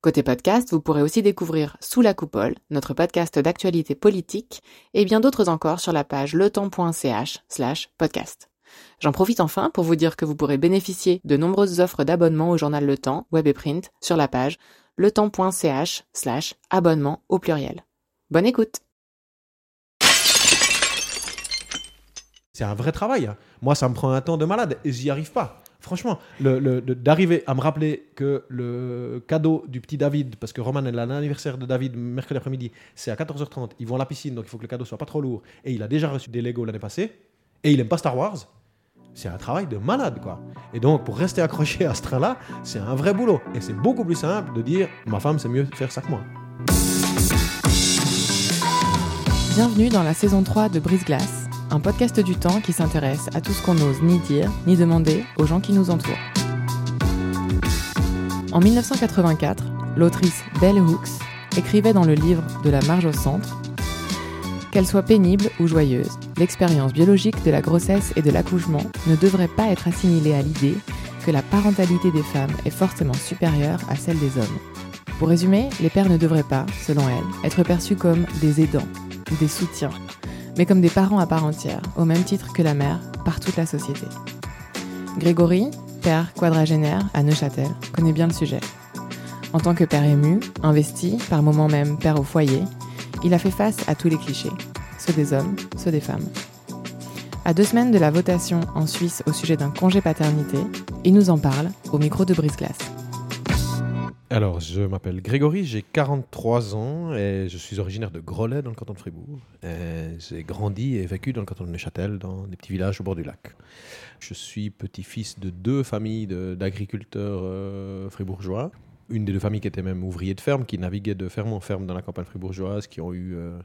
Côté podcast, vous pourrez aussi découvrir Sous la coupole, notre podcast d'actualité politique, et bien d'autres encore sur la page letemps.ch slash podcast. J'en profite enfin pour vous dire que vous pourrez bénéficier de nombreuses offres d'abonnement au journal Le Temps, web et print, sur la page letemps.ch slash abonnement au pluriel. Bonne écoute C'est un vrai travail. hein. Moi, ça me prend un temps de malade et j'y arrive pas. Franchement, d'arriver à me rappeler que le cadeau du petit David, parce que Roman est l'anniversaire de David mercredi après-midi, c'est à 14h30, ils vont à la piscine, donc il faut que le cadeau soit pas trop lourd, et il a déjà reçu des Lego l'année passée, et il aime pas Star Wars, c'est un travail de malade, quoi. Et donc, pour rester accroché à ce train-là, c'est un vrai boulot. Et c'est beaucoup plus simple de dire, ma femme, c'est mieux faire ça que moi. Bienvenue dans la saison 3 de Brise Glace, un podcast du temps qui s'intéresse à tout ce qu'on n'ose ni dire ni demander aux gens qui nous entourent. En 1984, l'autrice Bell Hooks écrivait dans le livre De la marge au centre Qu'elle soit pénible ou joyeuse, l'expérience biologique de la grossesse et de l'accouchement ne devrait pas être assimilée à l'idée que la parentalité des femmes est forcément supérieure à celle des hommes. Pour résumer, les pères ne devraient pas, selon elle, être perçus comme des aidants ou des soutiens, mais comme des parents à part entière, au même titre que la mère par toute la société. Grégory, père quadragénaire à Neuchâtel, connaît bien le sujet. En tant que père ému, investi, par moments même père au foyer, il a fait face à tous les clichés, ceux des hommes, ceux des femmes. À deux semaines de la votation en Suisse au sujet d'un congé paternité, il nous en parle au micro de Brise Glace. Alors, je m'appelle Grégory, j'ai 43 ans et je suis originaire de Groslay dans le canton de Fribourg. J'ai grandi et vécu dans le canton de Neuchâtel, dans des petits villages au bord du lac. Je suis petit-fils de deux familles d'agriculteurs euh, fribourgeois. Une des deux familles qui était même ouvrier de ferme, qui naviguait de ferme en ferme dans la campagne fribourgeoise, qui ont eu euh,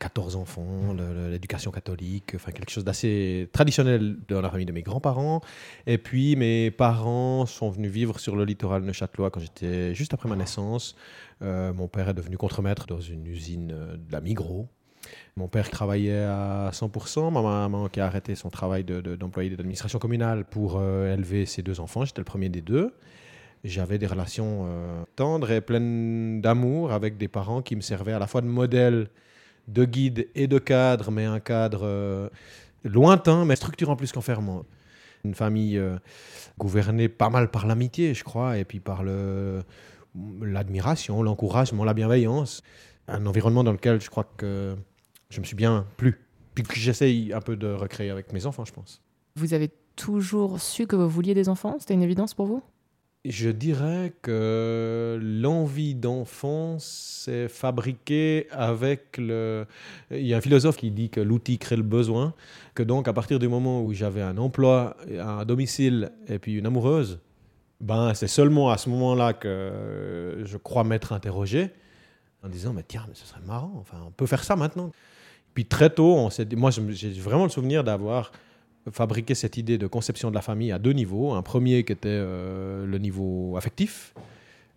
14 enfants, l'éducation catholique, enfin quelque chose d'assez traditionnel dans la famille de mes grands-parents. Et puis mes parents sont venus vivre sur le littoral neuchâtelois quand j'étais juste après ma naissance. Euh, mon père est devenu contremaître dans une usine euh, de la Migros. Mon père travaillait à 100%, ma maman qui a arrêté son travail de- de- d'employé de, communale pour euh, élever ses deux enfants. J'étais le premier des deux. J'avais des relations tendres et pleines d'amour avec des parents qui me servaient à la fois de modèle, de guide et de cadre, mais un cadre euh, lointain, mais structurant plus qu'enfermant. Une famille euh, gouvernée pas mal par l'amitié, je crois, et puis par le- l'admiration, l'encouragement, la bienveillance. Un environnement dans lequel je crois que je me suis bien plu. Puis que j'essaye un peu de recréer avec mes enfants, je pense. Vous avez toujours su que vous vouliez des enfants? C'était une évidence pour vous? Je dirais que l'envie d'enfant s'est fabriquée avec le... Il y a un philosophe qui dit que l'outil crée le besoin, que donc à partir du moment où j'avais un emploi, un domicile et puis une amoureuse, ben c'est seulement à ce moment-là que je crois m'être interrogé en disant mais tiens mais ce serait marrant, enfin on peut faire ça maintenant. Puis très tôt, on s'est moi j'ai vraiment le souvenir d'avoir fabriqué cette idée de conception de la famille à deux niveaux. Un premier qui était euh, le niveau affectif,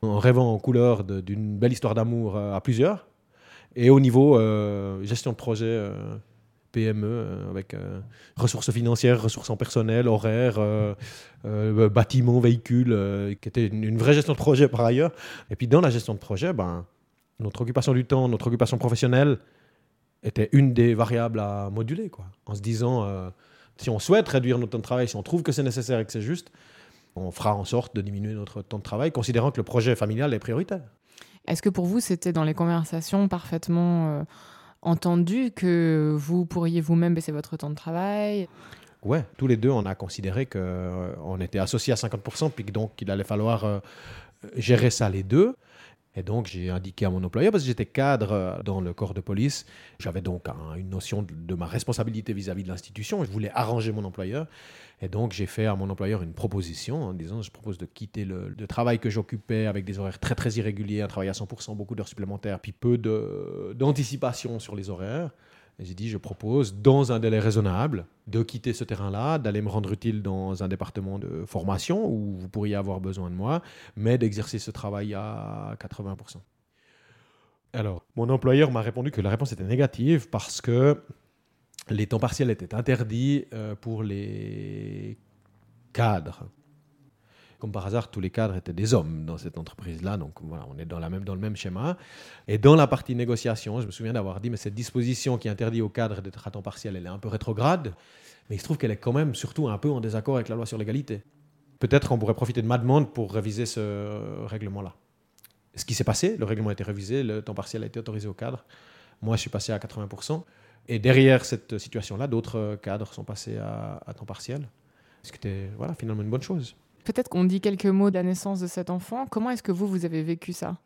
en rêvant en couleur d'une belle histoire d'amour euh, à plusieurs, et au niveau euh, gestion de projet PME, avec ressources financières, ressources en personnel, horaires, bâtiments, véhicules, qui était une, vraie gestion de projet par ailleurs. Et puis dans la gestion de projet, ben, notre occupation du temps, notre occupation professionnelle était une des variables à moduler, quoi. En se disant, si on souhaite réduire notre temps de travail, si on trouve que c'est nécessaire et que c'est juste, on fera en sorte de diminuer notre temps de travail, considérant que le projet familial est prioritaire. Est-ce que pour vous, c'était dans les conversations parfaitement euh, entendu que vous pourriez vous-même baisser votre temps de travail? Ouais, tous les deux, on a considéré qu'on était associés à 50%, puis que donc il allait falloir euh, gérer ça les deux. Et donc, j'ai indiqué à mon employeur, parce que j'étais cadre euh, dans le corps de police, j'avais donc un- une notion de, ma responsabilité vis-à-vis de l'institution, je voulais arranger mon employeur. Et donc, j'ai fait à mon employeur une proposition en disant, je propose de quitter le, le travail que j'occupais avec des horaires très, très irréguliers, un travail à 100%, beaucoup d'heures supplémentaires, puis peu d'anticipation sur les horaires. J'ai dit, je propose, dans un délai raisonnable, de quitter ce terrain-là, d'aller me rendre utile dans un département de formation où vous pourriez avoir besoin de moi, mais d'exercer ce travail à 80%. Alors, mon employeur m'a répondu que la réponse était négative parce que les temps partiels étaient interdits euh, pour les cadres. Comme par hasard, tous les cadres étaient des hommes dans cette entreprise-là, donc voilà, on est dans, le même schéma. Et dans la partie négociation, je me souviens d'avoir dit, mais cette disposition qui interdit aux cadres d'être à temps partiel, elle est un peu rétrograde, mais il se trouve qu'elle est quand même surtout un peu en désaccord avec la loi sur l'égalité. Peut-être qu'on pourrait profiter de ma demande pour réviser ce règlement-là. Ce qui s'est passé, le règlement a été révisé, le temps partiel a été autorisé aux cadres. Moi, je suis passé à 80%. Et derrière cette situation-là, d'autres cadres sont passés à, à temps partiel. Ce qui était voilà, finalement une bonne chose. Peut-être qu'on dit quelques mots de la naissance de cet enfant. Comment est-ce que vous, vous avez vécu ça?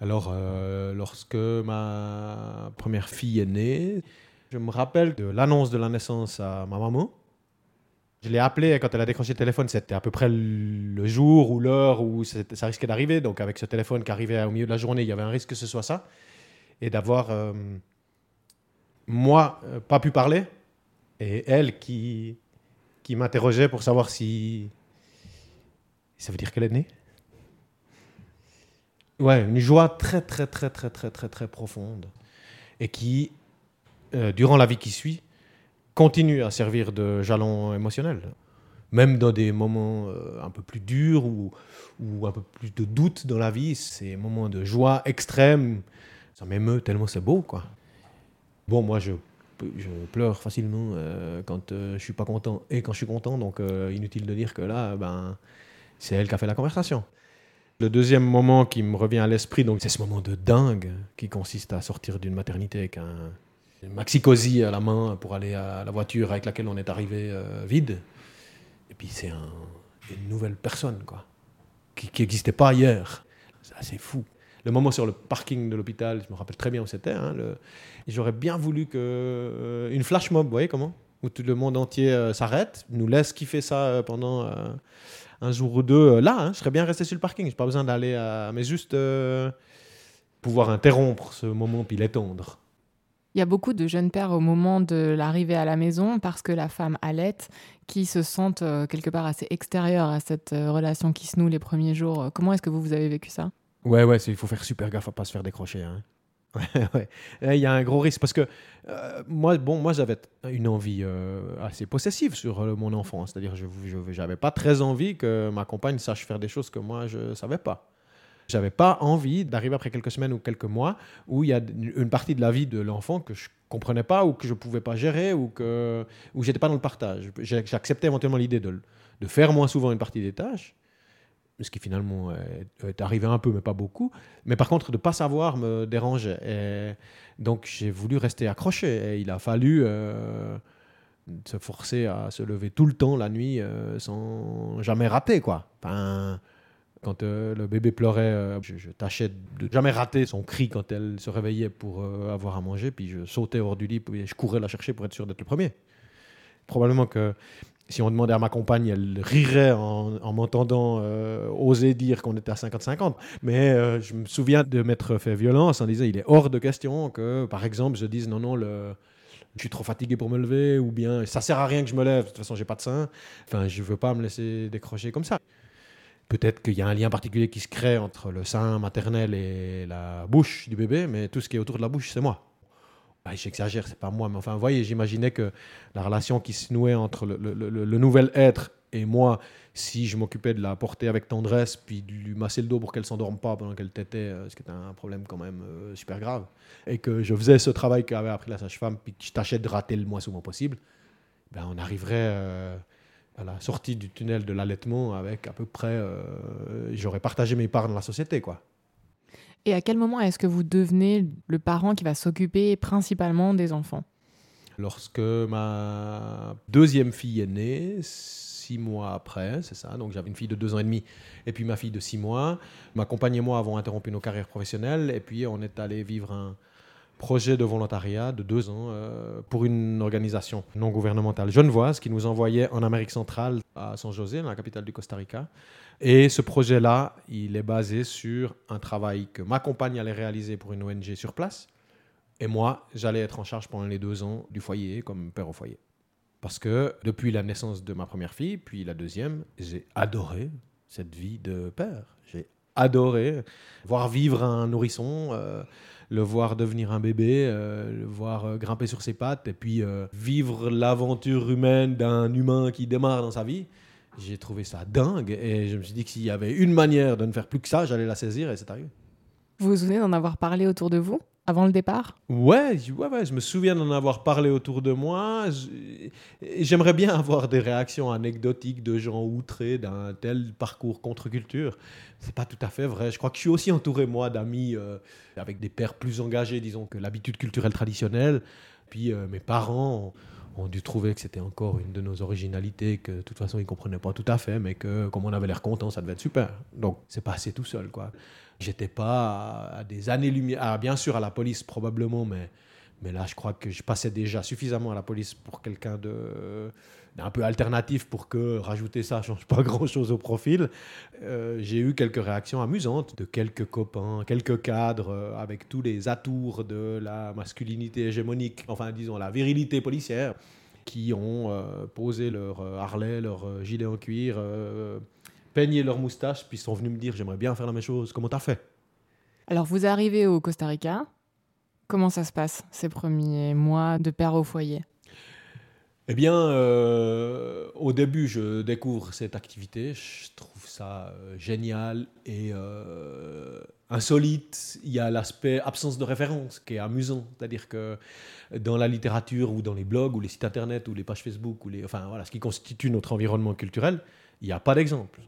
Alors, euh, lorsque ma première fille est née, je me rappelle de l'annonce de la naissance à ma maman. Je l'ai appelée quand elle a décroché le téléphone. C'était à peu près le jour ou l'heure où ça risquait d'arriver. Donc, avec ce téléphone qui arrivait au milieu de la journée, il y avait un risque que ce soit ça. Et d'avoir, euh, moi, euh, pas pu parler. Et elle qui, qui m'interrogeait pour savoir si ça veut dire qu'elle est née Ouais, une joie très, très, très, très, très, très, très profonde. Et qui, euh, durant la vie qui suit, continue à servir de jalon émotionnel. Même dans des moments euh, un peu plus durs ou, un peu plus de doute dans la vie, ces moments de joie extrême, ça m'émeut tellement c'est beau, quoi. Bon, moi, je, je pleure facilement euh, quand je suis pas content et quand je suis content, donc inutile de dire que là, ben, c'est elle qui a fait la conversation. Le deuxième moment qui me revient à l'esprit, donc c'est ce moment de dingue qui consiste à sortir d'une maternité avec un maxi cosy à la main pour aller à la voiture avec laquelle on est arrivé euh, vide. Et puis c'est une nouvelle personne, quoi, qui n'existait pas hier. C'est assez fou. Le moment sur le parking de l'hôpital, je me rappelle très bien où c'était. Hein, J'aurais bien voulu que euh, une flash mob, vous voyez comment Où tout le monde entier euh, s'arrête, nous laisse kiffer ça pendant un jour ou deux euh, là. Hein, je serais bien resté sur le parking. J'ai pas besoin d'aller à. Mais juste euh, pouvoir interrompre ce moment puis l'étendre. Il y a beaucoup de jeunes pères au moment de l'arrivée à la maison parce que la femme allait qui se sentent euh, quelque part assez extérieures à cette relation qui se noue les premiers jours. Comment est-ce que vous, vous avez vécu ça? Ouais, ouais, il faut faire super gaffe à pas se faire décrocher. Hein. Ouais, Il y a un gros risque parce que euh, moi, bon, moi j'avais une envie euh, assez possessive sur euh, mon enfant. C'est-à-dire, je n'avais pas très envie que ma compagne sache faire des choses que moi je ne savais pas. J'avais pas envie d'arriver après quelques semaines ou quelques mois où il y a une partie de la vie de l'enfant que je comprenais pas ou que je pouvais pas gérer ou que où j'étais pas dans le partage. J'acceptais éventuellement l'idée de faire moins souvent une partie des tâches ce qui finalement est, arrivé un peu, mais pas beaucoup. Mais par contre, de ne pas savoir me dérangeait. Et donc, j'ai voulu rester accroché. Et il a fallu euh, se forcer à se lever tout le temps la nuit euh, sans jamais rater. Quoi. Quand euh, le bébé pleurait, je, tâchais de jamais rater son cri quand elle se réveillait pour avoir à manger. Puis je sautais hors du lit, et je courais la chercher pour être sûr d'être le premier. Probablement que si on demandait à ma compagne, elle rirait en, m'entendant euh, oser dire qu'on était à 50-50. Mais euh, je me souviens de m'être fait violence en disant il est hors de question que, par exemple, je dise non, non, je suis trop fatigué pour me lever, ou bien ça sert à rien que je me lève, de toute façon, j'ai pas de sein. Enfin, je veux pas me laisser décrocher comme ça. Peut-être qu'il y a un lien particulier qui se crée entre le sein maternel et la bouche du bébé, mais tout ce qui est autour de la bouche, c'est moi. Bah, j'exagère, c'est pas moi, mais enfin, voyez, j'imaginais que la relation qui se nouait entre le, nouvel être et moi, si je m'occupais de la porter avec tendresse, puis de lui masser le dos pour qu'elle s'endorme pas pendant qu'elle tétait, euh, ce qui était un problème quand même euh, super grave, et que je faisais ce travail qu'avait appris la sage-femme, puis que je tâchais de rater le moins souvent possible, ben on arriverait euh, à la sortie du tunnel de l'allaitement avec à peu près, j'aurais partagé mes parts dans la société, quoi. Et à quel moment est-ce que vous devenez le parent qui va s'occuper principalement des enfants? Lorsque ma deuxième fille est née, six mois après, c'est ça, donc j'avais une fille de deux ans et demi et puis ma fille de six mois. Ma compagne et moi avons interrompu nos carrières professionnelles et puis on est allé vivre un projet de volontariat de deux ans euh, pour une organisation non gouvernementale genevoise qui nous envoyait en Amérique centrale à San José, la capitale du Costa Rica. Et ce projet-là, il est basé sur un travail que ma compagne allait réaliser pour une ONG sur place, Et moi, j'allais être en charge pendant les deux ans du foyer comme père au foyer. Parce que depuis la naissance de ma première fille, puis la deuxième, j'ai adoré cette vie de père. J'ai adoré voir vivre un nourrisson, euh, le voir devenir un bébé, euh, le voir euh, grimper sur ses pattes, et puis vivre l'aventure humaine d'un humain qui démarre dans sa vie. J'ai trouvé ça dingue, et je me suis dit que s'il y avait une manière de ne faire plus que ça, j'allais la saisir, et c'est arrivé. Vous vous souvenez d'en avoir parlé autour de vous avant le départ? Ouais, ouais, ouais, je me souviens d'en avoir parlé autour de moi. J'aimerais bien avoir des réactions anecdotiques de gens outrés d'un tel parcours contre-culture. C'est pas tout à fait vrai. Je crois que je suis aussi entouré, moi, d'amis euh, avec des pères plus engagés, disons, que l'habitude culturelle traditionnelle. Puis euh, mes parents ont, dû trouver que c'était encore une de nos originalités, que de toute façon ils comprenaient pas tout à fait, mais que comme on avait l'air content, ça devait être super. Donc c'est passé tout seul, quoi. J'étais pas à, des années-lumière, ah, bien sûr à la police probablement, mais, mais là je crois que je passais déjà suffisamment à la police pour quelqu'un de d'un peu alternatif pour que rajouter ça change pas grand-chose au profil. Euh, j'ai eu quelques réactions amusantes de quelques copains, quelques cadres euh, avec tous les atours de la masculinité hégémonique, enfin disons la virilité policière, qui ont euh, posé leur harlet, leur gilet en cuir peigné leur moustache, puis sont venus me dire j'aimerais bien faire la même chose. Comment t'as fait? Alors vous arrivez au Costa Rica. Comment ça se passe ces premiers mois de père au foyer? Eh bien, euh, au début, je découvre cette activité. Je trouve ça euh, génial et euh, insolite. Il y a l'aspect absence de référence qui est amusant. C'est-à-dire que dans la littérature ou dans les blogs ou les sites internet ou les pages Facebook ou les, enfin voilà, ce qui constitue notre environnement culturel, il n'y a pas d'exemple.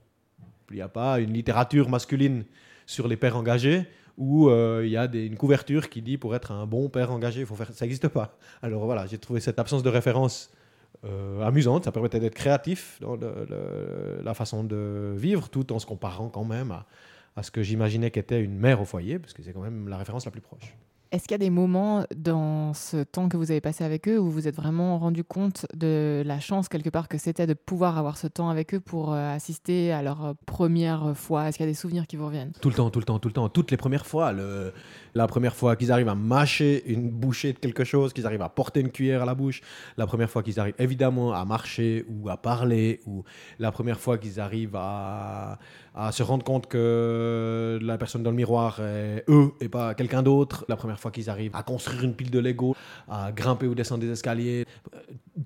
Il n'y a pas une littérature masculine sur les pères engagés où euh, il y a une couverture qui dit pour être un bon père engagé, faut faire... ça n'existe pas. Alors voilà, j'ai trouvé cette absence de référence euh, amusante, ça permettait d'être créatif dans la façon de vivre, tout en se comparant quand même à ce que j'imaginais qu'était une mère au foyer, parce que c'est quand même la référence la plus proche. Est-ce qu'il y a des moments dans ce temps que vous avez passé avec eux où vous vous êtes vraiment rendu compte de la chance quelque part que c'était de pouvoir avoir ce temps avec eux pour euh, assister à leur euh, première fois? Est-ce qu'il y a des souvenirs qui vous reviennent? Tout le temps, tout le temps, tout le temps. Toutes les premières fois. La première fois qu'ils arrivent à mâcher une bouchée de quelque chose, qu'ils arrivent à porter une cuillère à la bouche. La première fois qu'ils arrivent évidemment à marcher ou à parler. Ou la première fois qu'ils arrivent à, à se rendre compte que la personne dans le miroir est eux et pas quelqu'un d'autre. La première fois qu'ils arrivent à construire une pile de Lego, à grimper ou descendre des escaliers.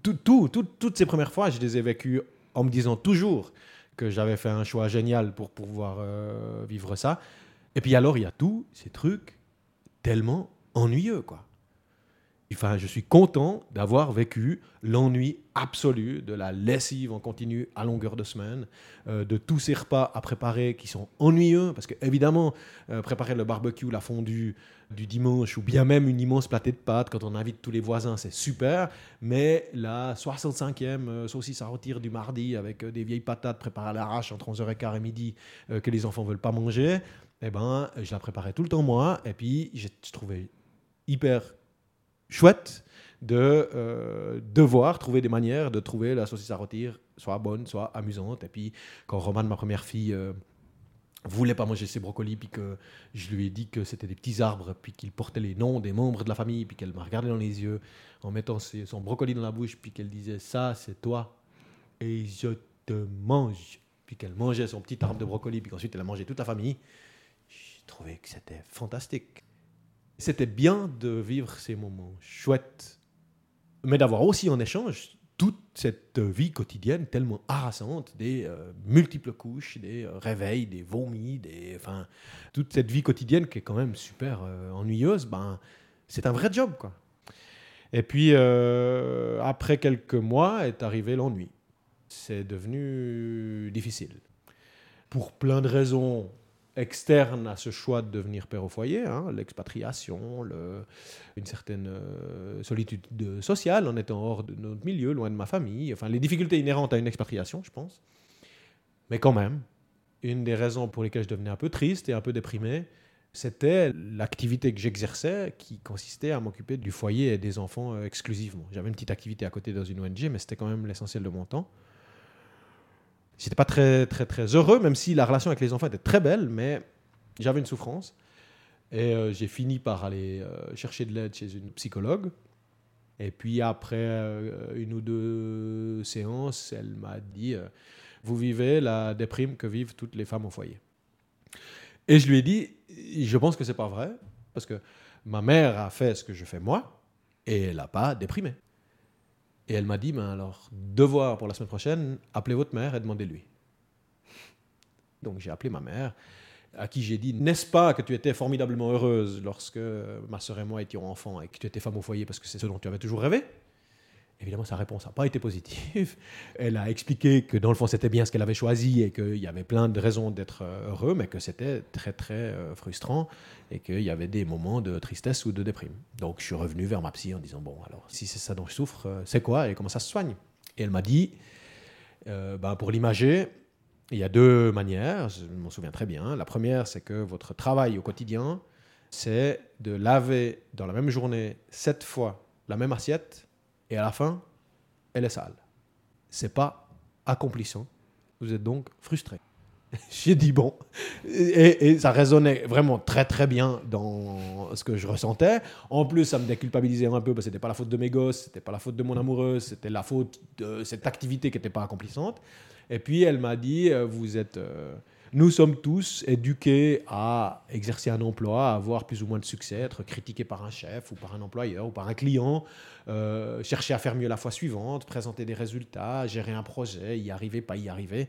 Tout, tout, toutes ces premières fois, je les ai vécues en me disant toujours que j'avais fait un choix génial pour pouvoir euh, vivre ça. Et puis alors, il y a tous ces trucs tellement ennuyeux, quoi. Enfin, je suis content d'avoir vécu l'ennui absolu de la lessive en continu à longueur de semaine, euh, de tous ces repas à préparer qui sont ennuyeux, parce que évidemment, euh, préparer le barbecue, la fondue du dimanche, ou bien même une immense platée de pâtes quand on invite tous les voisins, c'est super, mais la 65e euh, saucisse à rôtir du mardi avec des vieilles patates préparées à l'arrache entre 11h15 et midi que les enfants veulent pas manger, eh ben, je la préparais tout le temps moi, et puis je trouvais hyper chouette de euh, devoir trouver des manières de trouver la saucisse à rôtir soit bonne, soit amusante. Et puis, quand Roman, ma première fille, euh, voulait pas manger ses brocolis, puis que je lui ai dit que c'était des petits arbres, puis qu'il portait les noms des membres de la famille, puis qu'elle m'a regardé dans les yeux en mettant son brocoli dans la bouche, puis qu'elle disait ça, c'est toi, et je te mange. Puis qu'elle mangeait son petit arbre de brocoli, puis qu'ensuite elle a mangé toute la famille. J'ai trouvé que c'était fantastique. C'était bien de vivre ces moments chouettes, mais d'avoir aussi en échange toute cette vie quotidienne tellement harassante, des euh, multiples couches, des euh, réveils, des vomis, des, enfin, toute cette vie quotidienne qui est quand même super euh, ennuyeuse, ben, c'est un vrai job. Quoi. Et puis, après quelques mois, est arrivé l'ennui. C'est devenu difficile. Pour plein de raisons externe à ce choix de devenir père au foyer, hein, l'expatriation, le, une certaine euh, solitude sociale en étant hors de notre milieu, loin de ma famille, enfin les difficultés inhérentes à une expatriation, je pense. Mais quand même, une des raisons pour lesquelles je devenais un peu triste et un peu déprimé, c'était l'activité que j'exerçais qui consistait à m'occuper du foyer et des enfants euh, exclusivement. J'avais une petite activité à côté dans une ONG, mais c'était quand même l'essentiel de mon temps. J'étais pas très, très, très heureux, même si la relation avec les enfants était très belle, mais j'avais une souffrance. Et euh, j'ai fini par aller euh, chercher de l'aide chez une psychologue. Et puis après euh, une ou deux séances, elle m'a dit Vous vivez la déprime que vivent toutes les femmes au foyer. Et je lui ai dit Je pense que c'est pas vrai, parce que ma mère a fait ce que je fais moi, et elle n'a pas déprimé. Et elle m'a dit Ben alors, devoir pour la semaine prochaine, appelez votre mère et demandez-lui. Donc j'ai appelé ma mère, à qui j'ai dit N'est-ce pas que tu étais formidablement heureuse lorsque ma sœur et moi étions enfants et que tu étais femme au foyer parce que c'est ce dont tu avais toujours rêvé? Évidemment, sa réponse n'a pas été positive. Elle a expliqué que dans le fond, c'était bien ce qu'elle avait choisi et qu'il y avait plein de raisons d'être euh, heureux, mais que c'était très, très euh, frustrant et qu'il y avait des moments de tristesse ou de déprime. Donc, je suis revenu vers ma psy en disant Bon, alors, si c'est ça dont je souffre, euh, c'est quoi et comment ça se soigne? Et elle m'a dit ben, Pour l'imager, il y a deux manières, je m'en souviens très bien. La première, c'est que votre travail au quotidien, c'est de laver dans la même journée sept fois la même assiette et à la fin, elle est sale. C'est pas accomplissant. Vous êtes donc frustré. J'ai dit bon. Et, ça résonnait vraiment très très bien dans ce que je ressentais. En plus, ça me déculpabilisait un peu parce que c'était pas la faute de mes gosses, c'était pas la faute de mon amoureuse, c'était la faute de cette activité qui n'était pas accomplissante. Et puis elle m'a dit, euh, vous êtes, euh, nous sommes tous éduqués à exercer un emploi, à avoir plus ou moins de succès, être critiqué par un chef ou par un employeur ou par un client, euh, chercher à faire mieux la fois suivante, présenter des résultats, gérer un projet, y arriver, pas y arriver.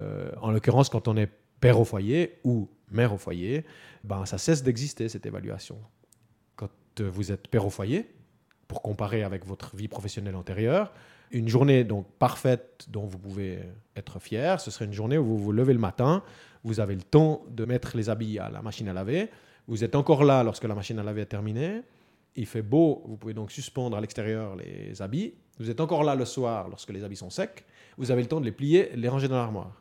Euh, en l'occurrence, quand on est père au foyer ou mère au foyer, ben, ça cesse d'exister cette évaluation. Quand euh, vous êtes père au foyer, pour comparer avec votre vie professionnelle antérieure, une journée donc parfaite dont vous pouvez être fier, ce serait une journée où vous vous levez le matin, vous avez le temps de mettre les habits à la machine à laver, vous êtes encore là lorsque la machine à laver est terminée, il fait beau, vous pouvez donc suspendre à l'extérieur les habits, vous êtes encore là le soir lorsque les habits sont secs, vous avez le temps de les plier, les ranger dans l'armoire.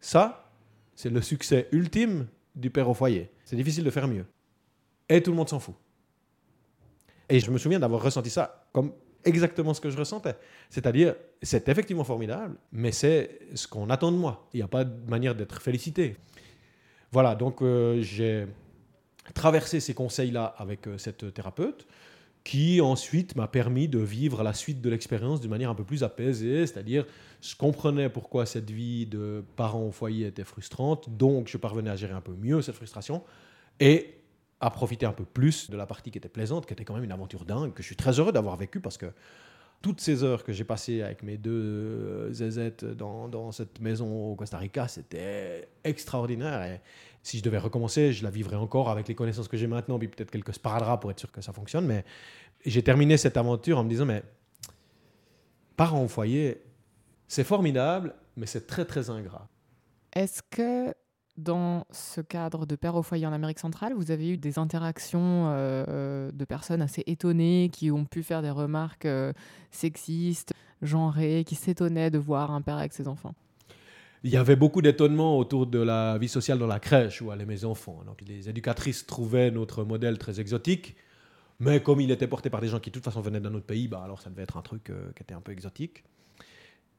Ça, c'est le succès ultime du père au foyer. C'est difficile de faire mieux. Et tout le monde s'en fout. Et je me souviens d'avoir ressenti ça comme exactement ce que je ressentais. C'est-à-dire, c'est effectivement formidable, mais c'est ce qu'on attend de moi. Il n'y a pas de manière d'être félicité. Voilà, donc euh, j'ai traversé ces conseils-là avec euh, cette thérapeute qui ensuite m'a permis de vivre la suite de l'expérience d'une manière un peu plus apaisée, c'est-à-dire je comprenais pourquoi cette vie de parent au foyer était frustrante, donc je parvenais à gérer un peu mieux cette frustration et à profiter un peu plus de la partie qui était plaisante, qui était quand même une aventure dingue, que je suis très heureux d'avoir vécu parce que toutes ces heures que j'ai passées avec mes deux zézettes dans, dans cette maison au Costa Rica, c'était extraordinaire. Et si je devais recommencer, je la vivrais encore avec les connaissances que j'ai maintenant, puis peut-être quelques sparadraps pour être sûr que ça fonctionne. Mais j'ai terminé cette aventure en me disant, mais parents au foyer, c'est formidable, mais c'est très très ingrat. Est-ce que dans ce cadre de père au foyer en Amérique centrale, vous avez eu des interactions euh, de personnes assez étonnées qui ont pu faire des remarques euh, sexistes, genrées, qui s'étonnaient de voir un père avec ses enfants? Il y avait beaucoup d'étonnement autour de la vie sociale dans la crèche où allaient mes enfants. Donc les éducatrices trouvaient notre modèle très exotique, mais comme il était porté par des gens qui de toute façon venaient d'un autre pays, bah alors ça devait être un truc euh, qui était un peu exotique.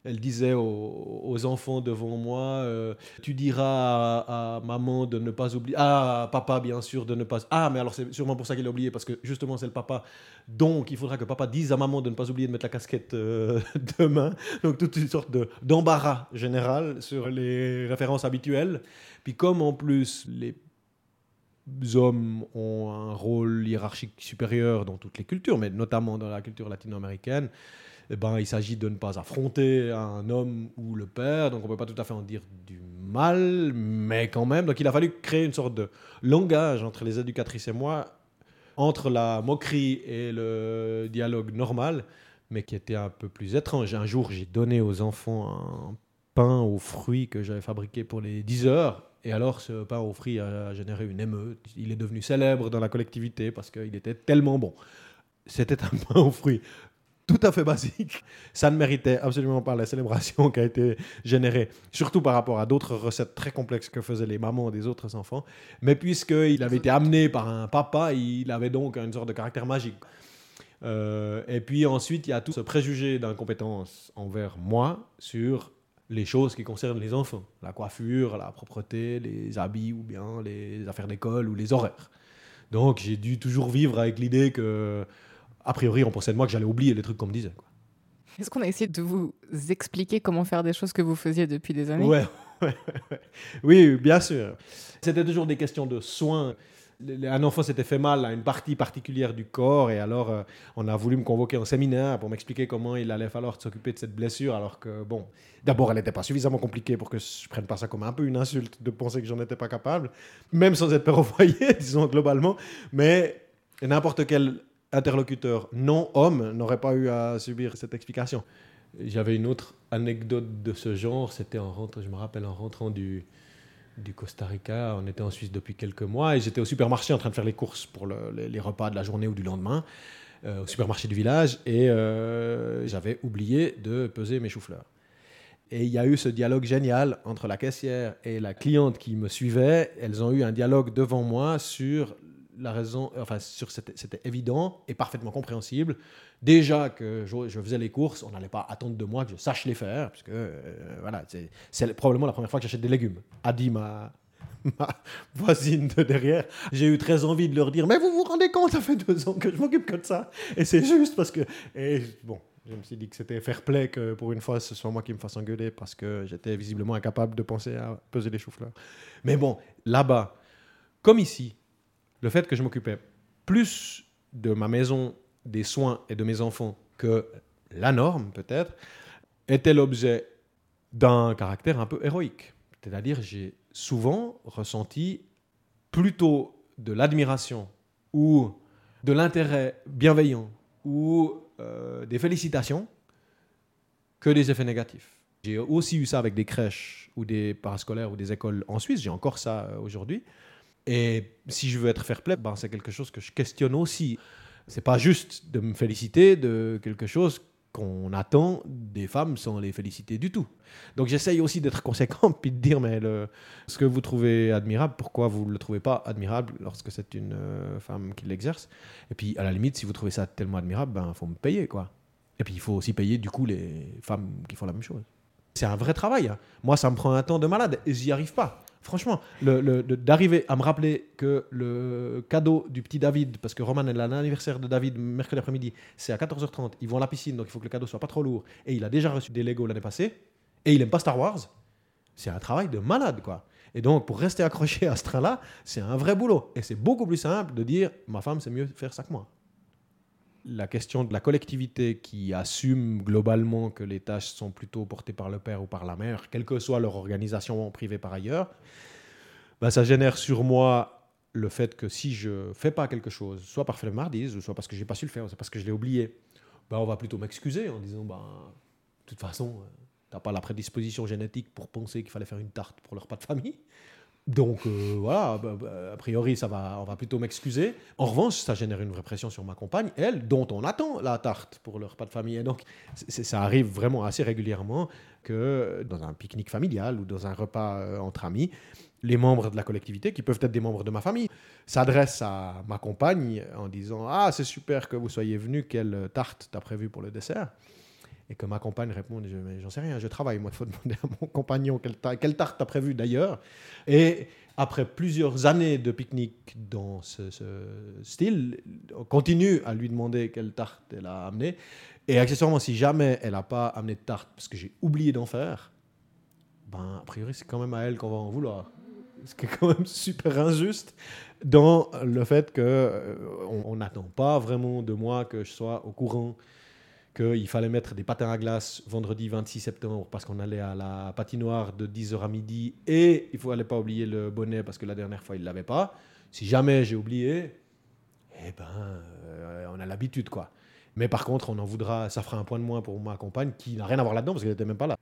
Elle disait aux, enfants devant moi, euh, tu diras à, maman de ne pas oublier, ah, papa bien sûr de ne pas, ah mais alors c'est sûrement pour ça qu'il a oublié, parce que justement c'est le papa, donc il faudra que papa dise à maman de ne pas oublier de mettre la casquette euh, demain, donc toute une sorte de- d'embarras général sur les références habituelles, puis comme en plus les hommes ont un rôle hiérarchique supérieur dans toutes les cultures, mais notamment dans la culture latino-américaine, eh ben, il s'agit de ne pas affronter un homme ou le père, donc on ne peut pas tout à fait en dire du mal, mais quand même. Donc il a fallu créer une sorte de langage entre les éducatrices et moi, entre la moquerie et le dialogue normal, mais qui était un peu plus étrange. Un jour, j'ai donné aux enfants un pain aux fruits que j'avais fabriqué pour les 10 heures. Et alors, ce pain aux fruits a généré une émeute. Il est devenu célèbre dans la collectivité parce qu'il était tellement bon. C'était un pain aux fruits tout à fait basique. Ça ne méritait absolument pas la célébration qui a été générée, surtout par rapport à d'autres recettes très complexes que faisaient les mamans des autres enfants. Mais puisqu'il avait été amené par un papa, il avait donc une sorte de caractère magique. Euh, et puis ensuite, il y a tout ce préjugé d'incompétence envers moi sur les choses qui concernent les enfants. La coiffure, la propreté, les habits ou bien les affaires d'école ou les horaires. Donc j'ai dû toujours vivre avec l'idée que, a priori, on pensait de moi que j'allais oublier les trucs qu'on me disait. quoi. Est-ce qu'on a essayé de vous expliquer comment faire des choses que vous faisiez depuis des années? Ouais, ouais, ouais. Oui, bien sûr. C'était toujours des questions de soins. Un enfant s'était fait mal à une partie particulière du corps et alors euh, on a voulu me convoquer en séminaire pour m'expliquer comment il allait falloir s'occuper de cette blessure alors que, bon, d'abord elle n'était pas suffisamment compliquée pour que je prenne pas ça comme un peu une insulte de penser que j'en étais pas capable, même sans être père au foyer, disons globalement, mais n'importe quel interlocuteur non homme n'aurait pas eu à subir cette explication. J'avais une autre anecdote de ce genre, c'était en rentrant, je me rappelle en rentrant du, Costa Rica, on était en Suisse depuis quelques mois et j'étais au supermarché en train de faire les courses pour le- les, les repas de la journée ou du lendemain, euh, au supermarché du village et euh, j'avais oublié de peser mes choux-fleurs. Et il y a eu ce dialogue génial entre la caissière et la cliente qui me suivait. Elles ont eu un dialogue devant moi sur la raison, enfin sur c'était évident et parfaitement compréhensible. Déjà que je, faisais les courses, on n'allait pas attendre de moi que je sache les faire, parce que euh, voilà, c'est- c'est probablement la première fois que j'achète des légumes. A dit ma, ma voisine de derrière. J'ai eu très envie de leur dire, mais vous vous rendez compte, ça fait deux ans que je m'occupe que de ça, et c'est juste parce que, et bon. Je me suis dit que c'était fair play que pour une fois ce soit moi qui me fasse engueuler parce que j'étais visiblement incapable de penser à peser les choux-fleurs. Mais bon, là-bas, comme ici, le fait que je m'occupais plus de ma maison, des soins et de mes enfants que la norme peut-être, était l'objet d'un caractère un peu héroïque. C'est-à-dire j'ai souvent ressenti plutôt de l'admiration ou de l'intérêt bienveillant ou euh, des félicitations que des effets négatifs. J'ai aussi eu ça avec des crèches ou des parascolaires ou des écoles en Suisse, j'ai encore ça euh, aujourd'hui. Et si je veux être fair play, ben, c'est quelque chose que je questionne aussi. C'est pas juste de me féliciter de quelque chose qu'on attend des femmes sans les féliciter du tout. Donc j'essaye aussi d'être conséquent puis de dire mais ce que vous trouvez admirable, pourquoi vous ne le trouvez pas admirable lorsque c'est une euh, femme qui l'exerce? Et puis à la limite, si vous trouvez ça tellement admirable, ben faut me payer quoi. Et puis il faut aussi payer du coup les femmes qui font la même chose. C'est un vrai travail. hein. Moi, ça me prend un temps de malade et j'y arrive pas. Franchement, d'arriver à me rappeler que le cadeau du petit David, parce que Roman est l'anniversaire de David mercredi après-midi, c'est à 14h30, ils vont à la piscine, donc il faut que le cadeau soit pas trop lourd, et il a déjà reçu des Lego l'année passée, et il aime pas Star Wars, c'est un travail de malade, quoi. Et donc, pour rester accroché à ce train-là, c'est un vrai boulot. Et c'est beaucoup plus simple de dire, ma femme, c'est mieux faire ça que moi la question de la collectivité qui assume globalement que les tâches sont plutôt portées par le père ou par la mère, quelle que soit leur organisation privée par ailleurs, bah, ça génère sur moi le fait que si je fais pas quelque chose, soit par flemmardise, soit parce que j'ai pas su le faire, soit parce que je l'ai oublié, bah, on va plutôt m'excuser en disant, bah, de toute façon, euh, t'as pas la prédisposition génétique pour penser qu'il fallait faire une tarte pour leur pas de famille. Donc euh, voilà, bah, bah, a priori, ça va, on va plutôt m'excuser. En revanche, ça génère une vraie pression sur ma compagne, elle, dont on attend la tarte pour le repas de famille. Et donc, ça arrive vraiment assez régulièrement que dans un pique-nique familial ou dans un repas euh, entre amis, les membres de la collectivité, qui peuvent être des membres de ma famille, s'adressent à ma compagne en disant Ah, c'est super que vous soyez venu, quelle tarte t'as prévu pour le dessert? Et que ma compagne répond J'en sais rien, je travaille, moi, il faut demander à mon compagnon quelle, ta- quelle tarte t'as prévu d'ailleurs. Et après plusieurs années de pique-nique dans ce, style, on continue à lui demander quelle tarte elle a amenée. Et accessoirement, si jamais elle n'a pas amené de tarte parce que j'ai oublié d'en faire, ben, a priori, c'est quand même à elle qu'on va en vouloir. Ce qui est quand même super injuste dans le fait que euh, on n'attend pas vraiment de moi que je sois au courant qu'il fallait mettre des patins à glace vendredi 26 septembre parce qu'on allait à la patinoire de 10h à midi et il ne fallait pas oublier le bonnet parce que la dernière fois il ne l'avait pas. Si jamais j'ai oublié, eh ben, euh, on a l'habitude quoi. Mais par contre, on en voudra, ça fera un point de moins pour ma compagne qui n'a rien à voir là-dedans parce qu'elle n'était même pas là.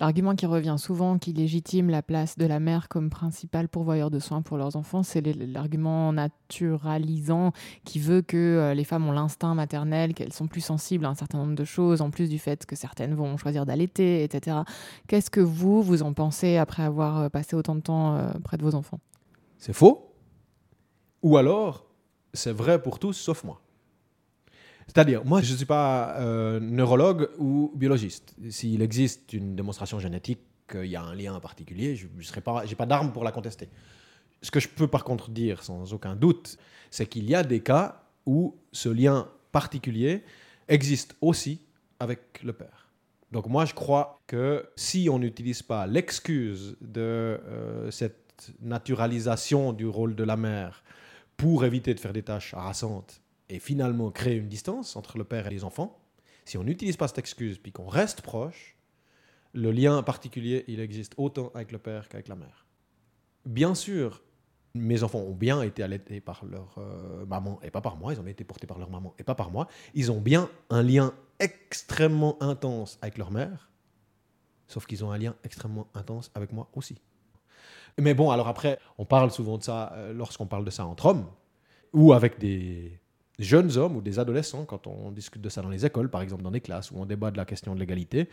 L'argument qui revient souvent, qui légitime la place de la mère comme principal pourvoyeur de soins pour leurs enfants, c'est l'argument naturalisant qui veut que euh, les femmes ont l'instinct maternel, qu'elles sont plus sensibles à un certain nombre de choses, en plus du fait que certaines vont choisir d'allaiter, etc. Qu'est-ce que vous, vous en pensez après avoir euh, passé autant de temps euh, près de vos enfants? C'est faux. Ou alors, c'est vrai pour tous sauf moi. C'est-à-dire, moi, je ne suis pas euh, neurologue ou biologiste. S'il existe une démonstration génétique qu'il y a un lien particulier, je n'ai pas, pas d'arme pour la contester. Ce que je peux par contre dire sans aucun doute, c'est qu'il y a des cas où ce lien particulier existe aussi avec le père. Donc moi, je crois que si on n'utilise pas l'excuse de euh, cette naturalisation du rôle de la mère pour éviter de faire des tâches harassantes et finalement créer une distance entre le père et les enfants, si on n'utilise pas cette excuse puis qu'on reste proche, le lien particulier, il existe autant avec le père qu'avec la mère. Bien sûr, mes enfants ont bien été allaités par leur euh, maman et pas par moi, ils ont été portés par leur maman et pas par moi. Ils ont bien un lien extrêmement intense avec leur mère, sauf qu'ils ont un lien extrêmement intense avec moi aussi. Mais bon, alors après, on parle souvent de ça euh, lorsqu'on parle de ça entre hommes ou avec des jeunes hommes ou des adolescents, quand on discute de ça dans les écoles, par exemple dans les classes, où on débat de la question de l'égalité.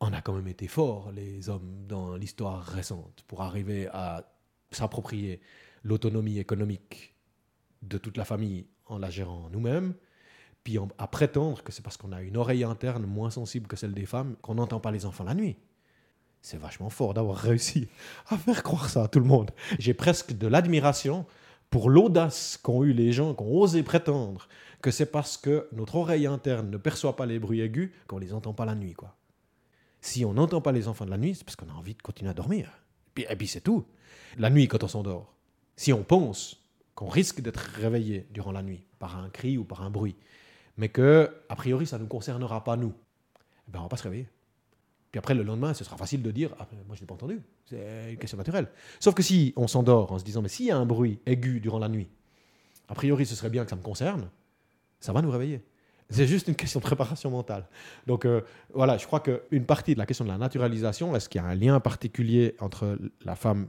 On a quand même été forts, les hommes, dans l'histoire récente, pour arriver à s'approprier l'autonomie économique de toute la famille en la gérant nous-mêmes, puis à prétendre que c'est parce qu'on a une oreille interne moins sensible que celle des femmes qu'on n'entend pas les enfants la nuit. C'est vachement fort d'avoir réussi à faire croire ça à tout le monde. J'ai presque de l'admiration pour l'audace qu'ont eu les gens, qui ont osé prétendre que c'est parce que notre oreille interne ne perçoit pas les bruits aigus qu'on les entend pas la nuit. quoi. Si on n'entend pas les enfants de la nuit, c'est parce qu'on a envie de continuer à dormir. et puis c'est tout la nuit quand on s'endort, si on pense qu'on risque d'être réveillé durant la nuit par un cri ou par un bruit, mais que, a priori, ça ne nous concernera pas nous, eh ben, on va pas se réveiller. Puis après, le lendemain, ce sera facile de dire Ah, moi, je n'ai pas entendu. C'est une question naturelle. Sauf que si on s'endort en se disant Mais s'il y a un bruit aigu durant la nuit, a priori, ce serait bien que ça me concerne, ça va nous réveiller. C'est juste une question de préparation mentale. Donc euh, voilà, je crois qu'une partie de la question de la naturalisation, est-ce qu'il y a un lien particulier entre la femme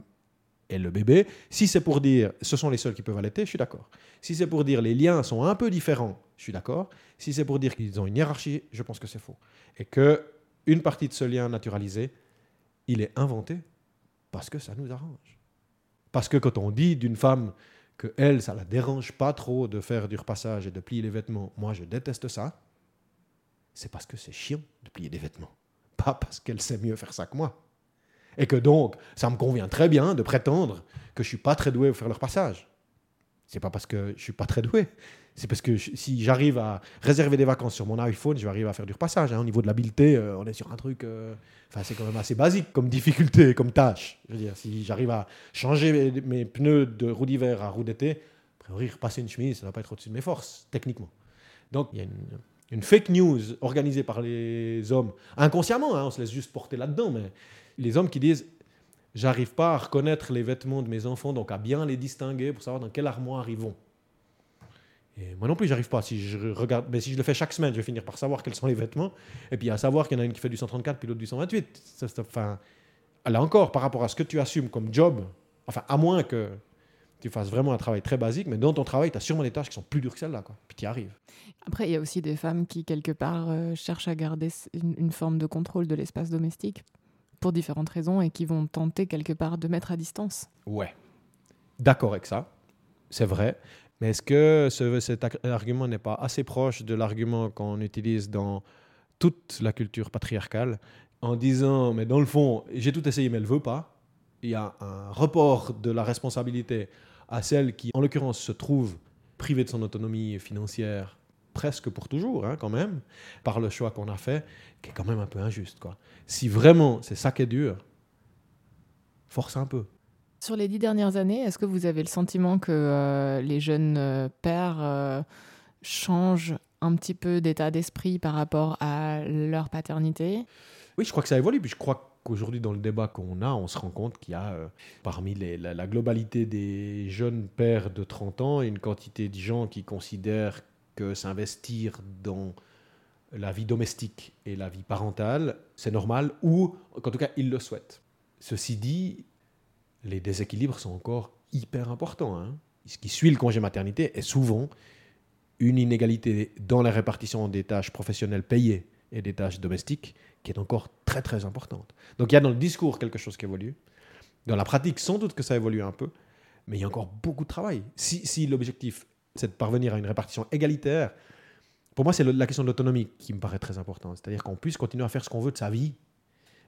et le bébé? Si c'est pour dire ce sont les seuls qui peuvent allaiter, je suis d'accord. Si c'est pour dire les liens sont un peu différents, je suis d'accord. Si c'est pour dire qu'ils ont une hiérarchie, je pense que c'est faux. Et que une partie de ce lien naturalisé, il est inventé parce que ça nous arrange. Parce que quand on dit d'une femme que elle, ça la dérange pas trop de faire du repassage et de plier les vêtements, moi je déteste ça, c'est parce que c'est chiant de plier des vêtements. Pas parce qu'elle sait mieux faire ça que moi. Et que donc, ça me convient très bien de prétendre que je suis pas très doué pour faire leur passage. C'est pas parce que je suis pas très doué. C'est parce que si j'arrive à réserver des vacances sur mon iPhone, je vais arriver à faire du repassage. Hein. Au niveau de l'habileté, euh, on est sur un truc. Euh, enfin, c'est quand même assez basique comme difficulté, comme tâche. Je veux dire, si j'arrive à changer mes, pneus de roue d'hiver à roue d'été, a priori, repasser une chemise, ça ne va pas être au-dessus de mes forces, techniquement. Donc, il y a une, fake news organisée par les hommes, inconsciemment, hein, on se laisse juste porter là-dedans, mais les hommes qui disent J'arrive pas à reconnaître les vêtements de mes enfants, donc à bien les distinguer pour savoir dans quelle armoire ils vont. Et moi non plus, j'arrive pas. Si je regarde, mais si je le fais chaque semaine, je vais finir par savoir quels sont les vêtements. Et puis à savoir qu'il y en a une qui fait du 134, puis l'autre du 128. Ça, enfin, là encore, par rapport à ce que tu assumes comme job, enfin, à moins que tu fasses vraiment un travail très basique, mais dans ton travail, tu as sûrement des tâches qui sont plus dures que celles-là, quoi. Puis tu y arrives. Après, il y a aussi des femmes qui, quelque part, euh, cherchent à garder une forme de contrôle de l'espace domestique pour différentes raisons et qui vont tenter quelque part de mettre à distance. Ouais, d'accord avec ça, c'est vrai. Mais est-ce que ce, cet argument n'est pas assez proche de l'argument qu'on utilise dans toute la culture patriarcale en disant, mais dans le fond, j'ai tout essayé mais elle veut pas. Il y a un report de la responsabilité à celle qui, en l'occurrence, se trouve privée de son autonomie financière presque pour toujours, hein, quand même, par le choix qu'on a fait, qui est quand même un peu injuste. Quoi. Si vraiment c'est ça qui est dur, force un peu. Sur les dix dernières années, est-ce que vous avez le sentiment que euh, les jeunes euh, pères euh, changent un petit peu d'état d'esprit par rapport à leur paternité? Oui, je crois que ça évolue. Puis je crois qu'aujourd'hui, dans le débat qu'on a, on se rend compte qu'il y a, parmi les, la, la, globalité des jeunes pères de 30 ans, une quantité de gens qui considèrent que s'investir dans la vie domestique et la vie parentale, c'est normal, ou en tout cas, ils le souhaitent. Ceci dit, les déséquilibres sont encore hyper importants. Hein. Ce qui suit le congé maternité est souvent une inégalité dans la répartition des tâches professionnelles payées et des tâches domestiques qui est encore très très importante. Donc il y a dans le discours quelque chose qui évolue. Dans la pratique, sans doute que ça évolue un peu, mais il y a encore beaucoup de travail. Si, si l'objectif c'est de parvenir à une répartition égalitaire. Pour moi, c'est la question de l'autonomie qui me paraît très importante. C'est-à-dire qu'on puisse continuer à faire ce qu'on veut de sa vie,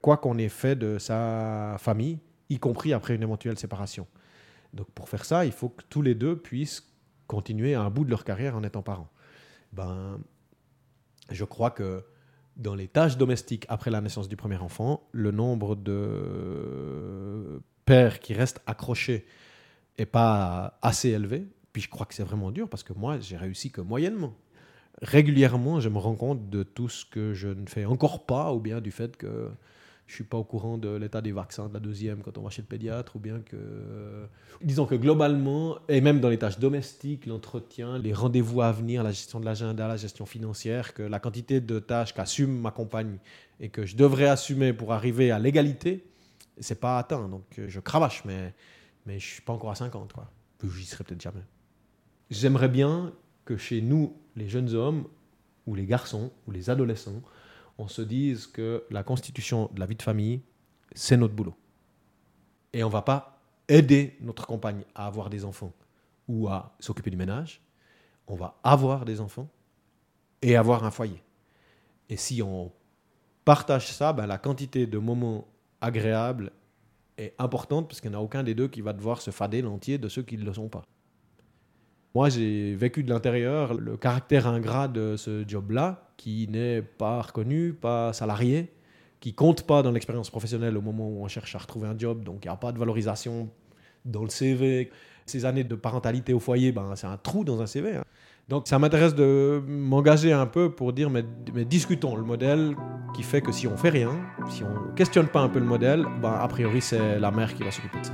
quoi qu'on ait fait de sa famille, y compris après une éventuelle séparation. Donc pour faire ça, il faut que tous les deux puissent continuer à un bout de leur carrière en étant parents. Ben, je crois que dans les tâches domestiques après la naissance du premier enfant, le nombre de pères qui restent accrochés n'est pas assez élevé. Puis je crois que c'est vraiment dur parce que moi, j'ai réussi que moyennement. Régulièrement, je me rends compte de tout ce que je ne fais encore pas, ou bien du fait que je suis pas au courant de l'état des vaccins de la deuxième quand on va chez le pédiatre, ou bien que... Disons que globalement, et même dans les tâches domestiques, l'entretien, les rendez-vous à venir, la gestion de l'agenda, la gestion financière, que la quantité de tâches qu'assume ma compagne et que je devrais assumer pour arriver à l'égalité, c'est pas atteint. Donc je cravache, mais, mais je suis pas encore à 50, quoi. J'y serai peut-être jamais. J'aimerais bien que chez nous, les jeunes hommes, ou les garçons, ou les adolescents, on se dise que la constitution de la vie de famille, c'est notre boulot. Et on ne va pas aider notre compagne à avoir des enfants ou à s'occuper du ménage. On va avoir des enfants et avoir un foyer. Et si on partage ça, ben la quantité de moments agréables est importante parce qu'il n'y a aucun des deux qui va devoir se fader l'entier de ceux qui ne le sont pas. Moi, j'ai vécu de l'intérieur le caractère ingrat de ce job-là, qui n'est pas reconnu, pas salarié, qui compte pas dans l'expérience professionnelle au moment où on cherche à retrouver un job, donc il n'y a pas de valorisation dans le CV. Ces années de parentalité au foyer, ben, c'est un trou dans un CV. Hein. Donc ça m'intéresse de m'engager un peu pour dire, mais, mais, discutons le modèle qui fait que si on fait rien, si on questionne pas un peu le modèle, ben, a priori c'est la mère qui va s'occuper de ça.